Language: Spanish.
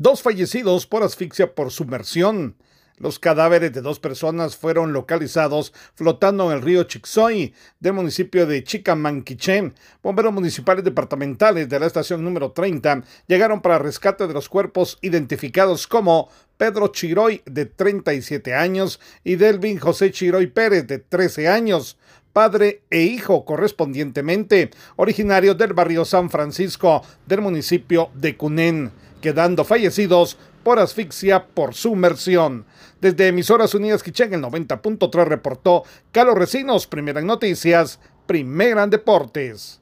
Dos fallecidos por asfixia por sumersión. Los cadáveres de dos personas fueron localizados flotando en el río Chixoy del municipio de Chicamanquiché. Bomberos municipales departamentales de la estación número 30 llegaron para rescate de los cuerpos identificados como Pedro Chiroy, de 37 años, y Delvin José Chiroy Pérez, de 13 años padre e hijo correspondientemente, originarios del barrio San Francisco del municipio de Cunén quedando fallecidos por asfixia por sumersión. Desde Emisoras Unidas Quichén, el 90.3 reportó Carlos Recinos, Primera en Noticias, Primera en Deportes.